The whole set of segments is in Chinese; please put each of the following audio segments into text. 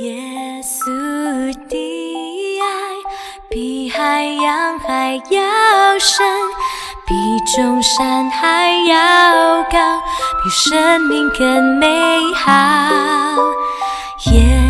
耶稣的爱比海洋还要深，比众山还要高，比生命更美好。耶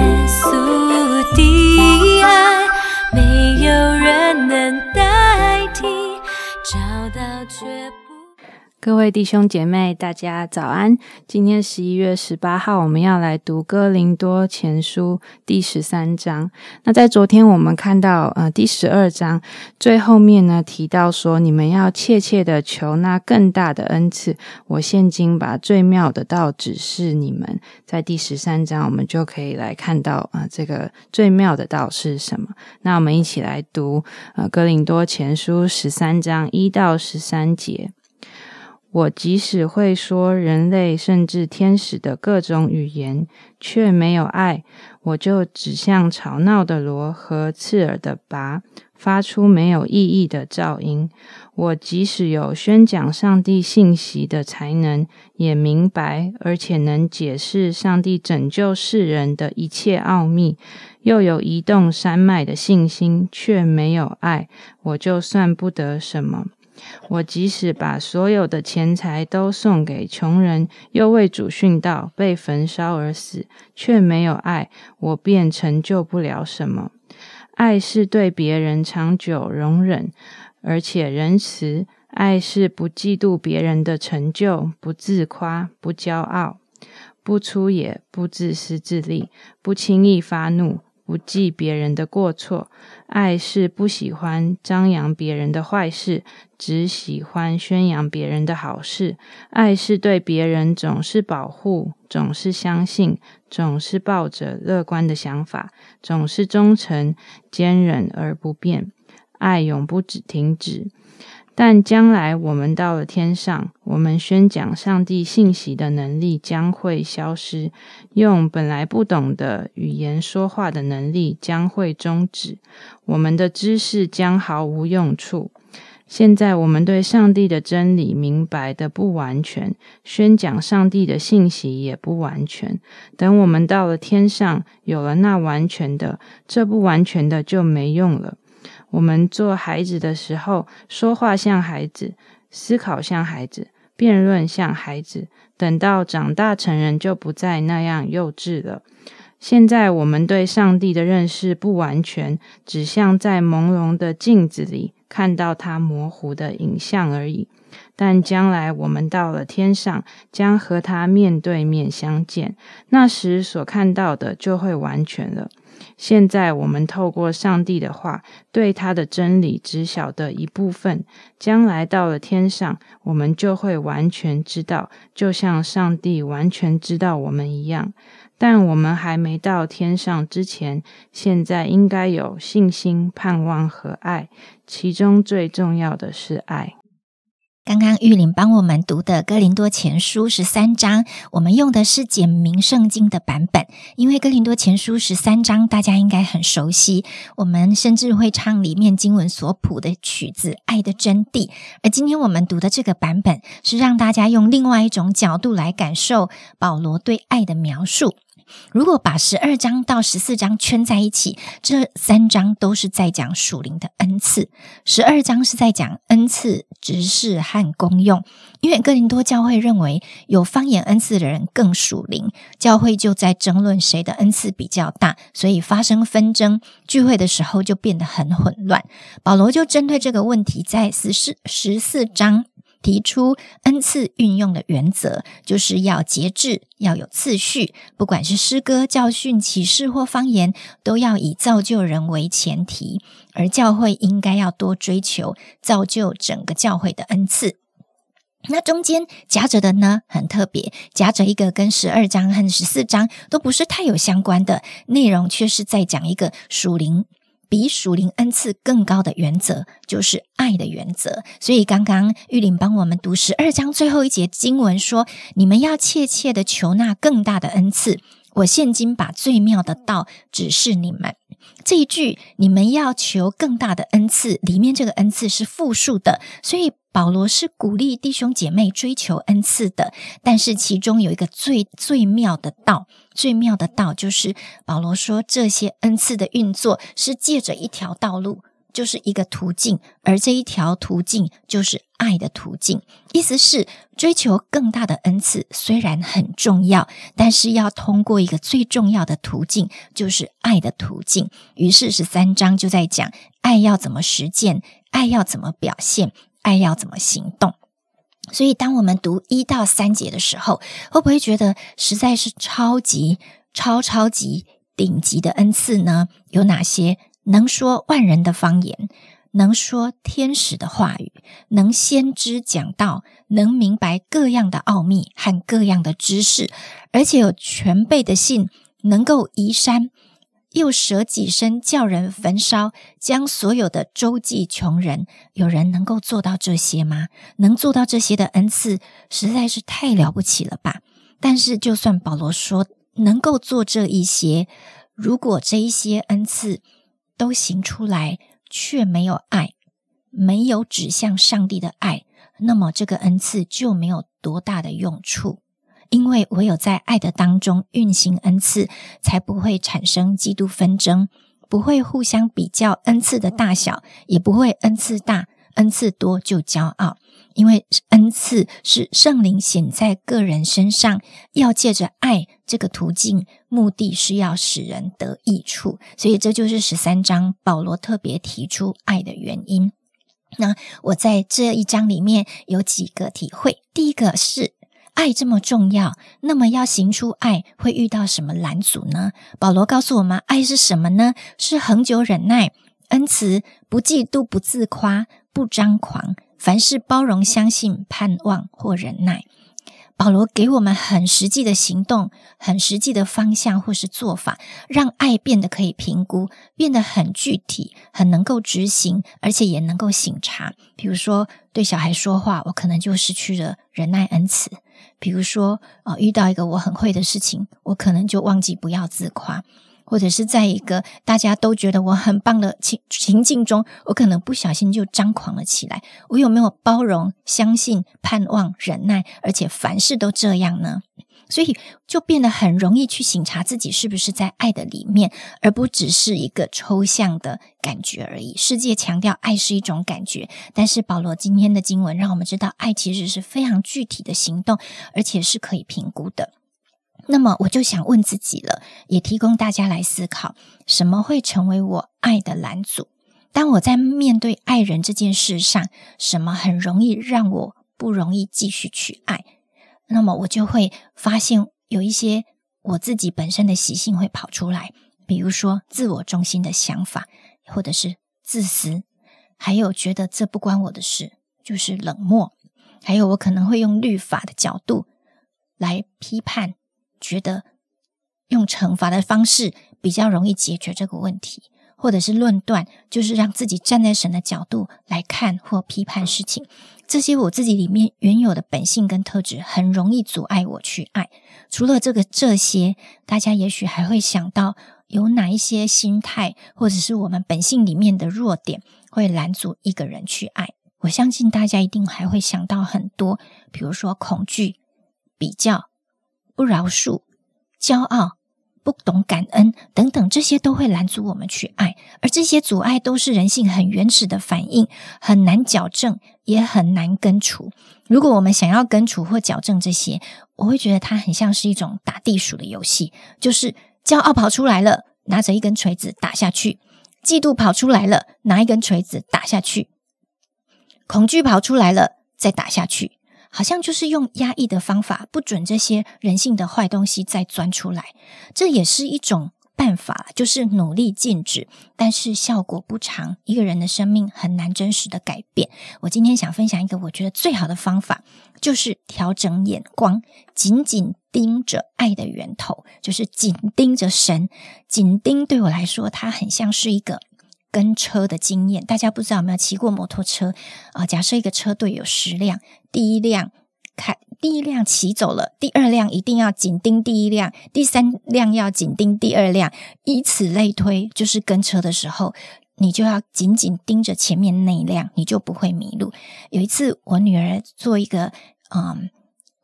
各位弟兄姐妹，大家早安！今天十一月十八号，我们要来读哥林多前书第十三章。那在昨天我们看到，呃，第十二章最后面呢提到说，你们要切切的求那更大的恩赐。我现今把最妙的道指示你们。在第十三章，我们就可以来看到，啊、这个最妙的道是什么？那我们一起来读，呃，哥林多前书十三章一到十三节。我即使会说人类甚至天使的各种语言，却没有爱，我就只像吵闹的锣和刺耳的拔，发出没有意义的噪音。我即使有宣讲上帝信息的才能，也明白而且能解释上帝拯救世人的一切奥秘，又有移动山脉的信心，却没有爱，我就算不得什么。我即使把所有的钱财都送给穷人，又为主殉道，被焚烧而死，却没有爱，我便成就不了什么。爱是对别人长久容忍，而且仁慈；爱是不嫉妒别人的成就，不自夸，不骄傲，不粗野，不自私自利，不轻易发怒，不记别人的过错。爱是不喜欢张扬别人的坏事，只喜欢宣扬别人的好事。爱是对别人总是保护，总是相信，总是抱着乐观的想法，总是忠诚、坚忍而不变。爱永不止停止。但将来我们到了天上，我们宣讲上帝信息的能力将会消失，用本来不懂的语言说话的能力将会终止，我们的知识将毫无用处。现在我们对上帝的真理明白的不完全，宣讲上帝的信息也不完全。等我们到了天上，有了那完全的，这不完全的就没用了。我们做孩子的时候，说话像孩子，思考像孩子，辩论像孩子。等到长大成人，就不再那样幼稚了。现在我们对上帝的认识不完全，只像在朦胧的镜子里看到他模糊的影像而已。但将来我们到了天上，将和他面对面相见，那时所看到的就会完全了。现在我们透过上帝的话，对他的真理只晓得一部分。将来到了天上，我们就会完全知道，就像上帝完全知道我们一样。但我们还没到天上之前，现在应该有信心、盼望和爱，其中最重要的是爱。刚刚玉林帮我们读的《哥林多前书》十三章，我们用的是简明圣经的版本，因为《哥林多前书》十三章大家应该很熟悉，我们甚至会唱里面经文所谱的曲子《爱的真谛》。而今天我们读的这个版本，是让大家用另外一种角度来感受保罗对爱的描述。如果把十二章到十四章圈在一起，这三章都是在讲属灵的恩赐。十二章是在讲恩赐、执事和功用。因为哥林多教会认为有方言恩赐的人更属灵，教会就在争论谁的恩赐比较大，所以发生纷争。聚会的时候就变得很混乱。保罗就针对这个问题，在十四十四章。提出恩赐运用的原则，就是要节制，要有次序。不管是诗歌、教训、启示或方言，都要以造就人为前提。而教会应该要多追求造就整个教会的恩赐。那中间夹着的呢，很特别，夹着一个跟十二章和十四章都不是太有相关的内容，却是在讲一个属灵。比属灵恩赐更高的原则，就是爱的原则。所以刚刚玉林帮我们读十二章最后一节经文说：“你们要切切的求那更大的恩赐。我现今把最妙的道指示你们。”这一句你们要求更大的恩赐，里面这个恩赐是复数的，所以保罗是鼓励弟兄姐妹追求恩赐的。但是其中有一个最最妙的道，最妙的道就是保罗说这些恩赐的运作是借着一条道路。就是一个途径，而这一条途径就是爱的途径。意思是追求更大的恩赐虽然很重要，但是要通过一个最重要的途径，就是爱的途径。于是十三章就在讲爱要怎么实践，爱要怎么表现，爱要怎么行动。所以，当我们读一到三节的时候，会不会觉得实在是超级超超级顶级的恩赐呢？有哪些？能说万人的方言，能说天使的话语，能先知讲道，能明白各样的奥秘和各样的知识，而且有全备的信，能够移山，又舍己身叫人焚烧，将所有的周济穷人。有人能够做到这些吗？能做到这些的恩赐，实在是太了不起了吧！但是，就算保罗说能够做这一些，如果这一些恩赐，都行出来，却没有爱，没有指向上帝的爱，那么这个恩赐就没有多大的用处。因为唯有在爱的当中运行恩赐，才不会产生基督纷争，不会互相比较恩赐的大小，也不会恩赐大、恩赐多就骄傲。因为恩赐是圣灵显在个人身上，要借着爱这个途径，目的是要使人得益处，所以这就是十三章保罗特别提出爱的原因。那我在这一章里面有几个体会，第一个是爱这么重要，那么要行出爱会遇到什么拦阻呢？保罗告诉我们，爱是什么呢？是恒久忍耐、恩慈、不嫉妒、不自夸、不张狂。凡事包容、相信、盼望或忍耐，保罗给我们很实际的行动、很实际的方向或是做法，让爱变得可以评估，变得很具体、很能够执行，而且也能够醒察。比如说，对小孩说话，我可能就失去了忍耐恩慈；比如说，啊，遇到一个我很会的事情，我可能就忘记不要自夸。或者是在一个大家都觉得我很棒的情情境中，我可能不小心就张狂了起来。我有没有包容、相信、盼望、忍耐，而且凡事都这样呢？所以就变得很容易去醒察自己是不是在爱的里面，而不只是一个抽象的感觉而已。世界强调爱是一种感觉，但是保罗今天的经文让我们知道，爱其实是非常具体的行动，而且是可以评估的。那么我就想问自己了，也提供大家来思考：什么会成为我爱的拦阻？当我在面对爱人这件事上，什么很容易让我不容易继续去爱？那么我就会发现有一些我自己本身的习性会跑出来，比如说自我中心的想法，或者是自私，还有觉得这不关我的事，就是冷漠，还有我可能会用律法的角度来批判。觉得用惩罚的方式比较容易解决这个问题，或者是论断，就是让自己站在神的角度来看或批判事情。这些我自己里面原有的本性跟特质，很容易阻碍我去爱。除了这个这些，大家也许还会想到有哪一些心态，或者是我们本性里面的弱点，会拦阻一个人去爱。我相信大家一定还会想到很多，比如说恐惧、比较。不饶恕、骄傲、不懂感恩等等，这些都会拦阻我们去爱，而这些阻碍都是人性很原始的反应，很难矫正，也很难根除。如果我们想要根除或矫正这些，我会觉得它很像是一种打地鼠的游戏，就是骄傲跑出来了，拿着一根锤子打下去；嫉妒跑出来了，拿一根锤子打下去；恐惧跑出来了，再打下去。好像就是用压抑的方法，不准这些人性的坏东西再钻出来，这也是一种办法，就是努力禁止，但是效果不长，一个人的生命很难真实的改变。我今天想分享一个我觉得最好的方法，就是调整眼光，紧紧盯着爱的源头，就是紧盯着神。紧盯对我来说，它很像是一个。跟车的经验，大家不知道有没有骑过摩托车啊？假设一个车队有十辆，第一辆开第一辆骑走了，第二辆一定要紧盯第一辆，第三辆要紧盯第二辆，以此类推，就是跟车的时候，你就要紧紧盯着前面那一辆，你就不会迷路。有一次，我女儿做一个嗯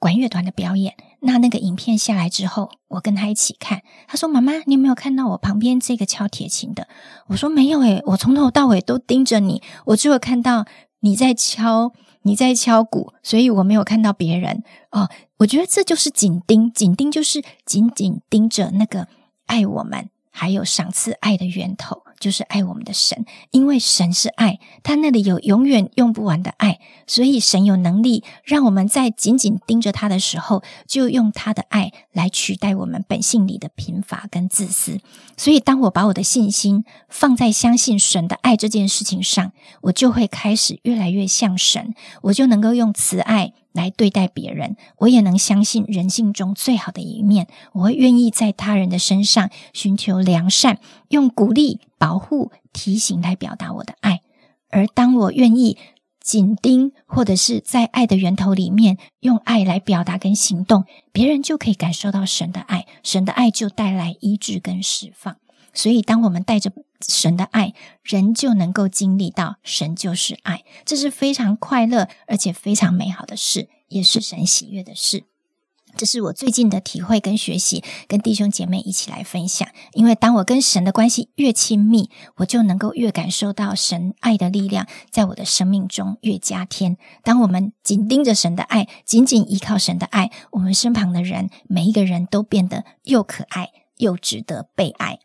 管乐团的表演，那那个影片下来之后，我跟他一起看，他说：“妈妈，你有没有看到我旁边这个敲铁琴的？”我说：“没有诶，我从头到尾都盯着你，我只有看到你在敲。”你在敲鼓，所以我没有看到别人哦。我觉得这就是紧盯，紧盯就是紧紧盯着那个爱我们，还有赏赐爱的源头。就是爱我们的神，因为神是爱，他那里有永远用不完的爱，所以神有能力让我们在紧紧盯着他的时候，就用他的爱来取代我们本性里的贫乏跟自私。所以，当我把我的信心放在相信神的爱这件事情上，我就会开始越来越像神，我就能够用慈爱。来对待别人，我也能相信人性中最好的一面。我会愿意在他人的身上寻求良善，用鼓励、保护、提醒来表达我的爱。而当我愿意紧盯，或者是在爱的源头里面用爱来表达跟行动，别人就可以感受到神的爱，神的爱就带来医治跟释放。所以，当我们带着神的爱，人就能够经历到神就是爱，这是非常快乐而且非常美好的事，也是神喜悦的事。这是我最近的体会跟学习，跟弟兄姐妹一起来分享。因为当我跟神的关系越亲密，我就能够越感受到神爱的力量在我的生命中越加添。当我们紧盯着神的爱，紧紧依靠神的爱，我们身旁的人每一个人都变得又可爱又值得被爱。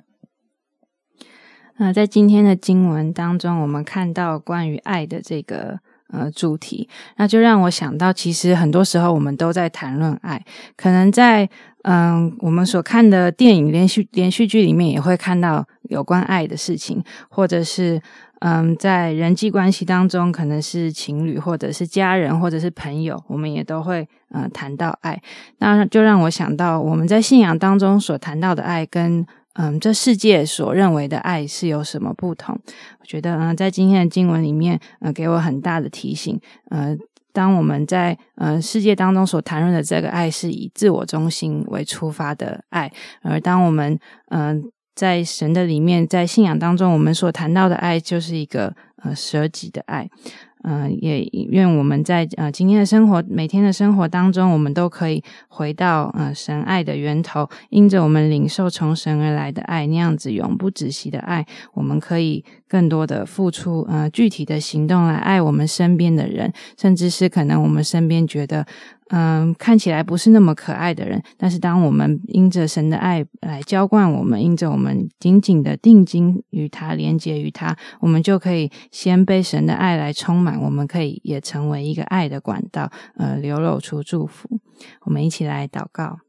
那在今天的经文当中，我们看到关于爱的这个呃主题，那就让我想到，其实很多时候我们都在谈论爱，可能在嗯我们所看的电影、连续连续剧里面也会看到有关爱的事情，或者是嗯在人际关系当中，可能是情侣，或者是家人，或者是朋友，我们也都会嗯谈到爱。那就让我想到，我们在信仰当中所谈到的爱跟。嗯，这世界所认为的爱是有什么不同？我觉得，嗯，在今天的经文里面，呃，给我很大的提醒。呃，当我们在呃世界当中所谈论的这个爱，是以自我中心为出发的爱；而当我们嗯在神的里面，在信仰当中，我们所谈到的爱，就是一个呃舍己的爱。嗯，也愿我们在呃今天的生活、每天的生活当中，我们都可以回到呃神爱的源头，因着我们领受从神而来的爱，那样子永不止息的爱，我们可以更多的付出呃具体的行动来爱我们身边的人，甚至是可能我们身边觉得。嗯，看起来不是那么可爱的人，但是当我们因着神的爱来浇灌我们，因着我们紧紧的定睛于他，连接于他，我们就可以先被神的爱来充满，我们可以也成为一个爱的管道，呃，流露出祝福。我们一起来祷告。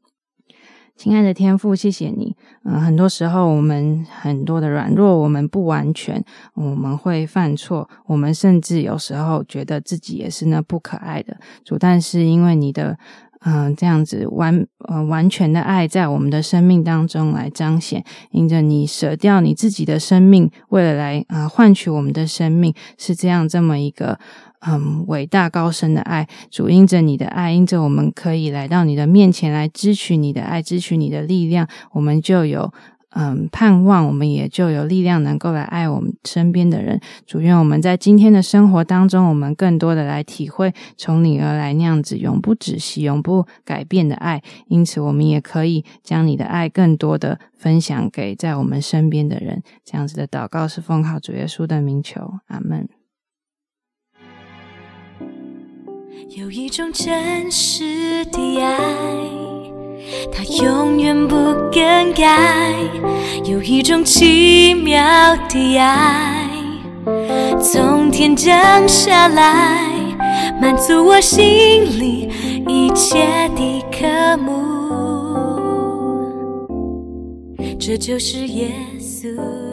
亲爱的天父，谢谢你。嗯，很多时候我们很多的软弱，我们不完全，我们会犯错，我们甚至有时候觉得自己也是那不可爱的主。但是因为你的嗯这样子完呃完全的爱在我们的生命当中来彰显，因着你舍掉你自己的生命，为了来啊换取我们的生命，是这样这么一个。嗯，伟大高深的爱，主因着你的爱，因着我们可以来到你的面前来支取你的爱，支取你的力量，我们就有嗯盼望，我们也就有力量能够来爱我们身边的人。主愿我们在今天的生活当中，我们更多的来体会从你而来那样子永不止息、永不改变的爱。因此，我们也可以将你的爱更多的分享给在我们身边的人。这样子的祷告是奉靠主耶稣的名求，阿门。有一种真实的爱，它永远不更改；有一种奇妙的爱，从天降下来，满足我心里一切的渴慕。这就是耶稣。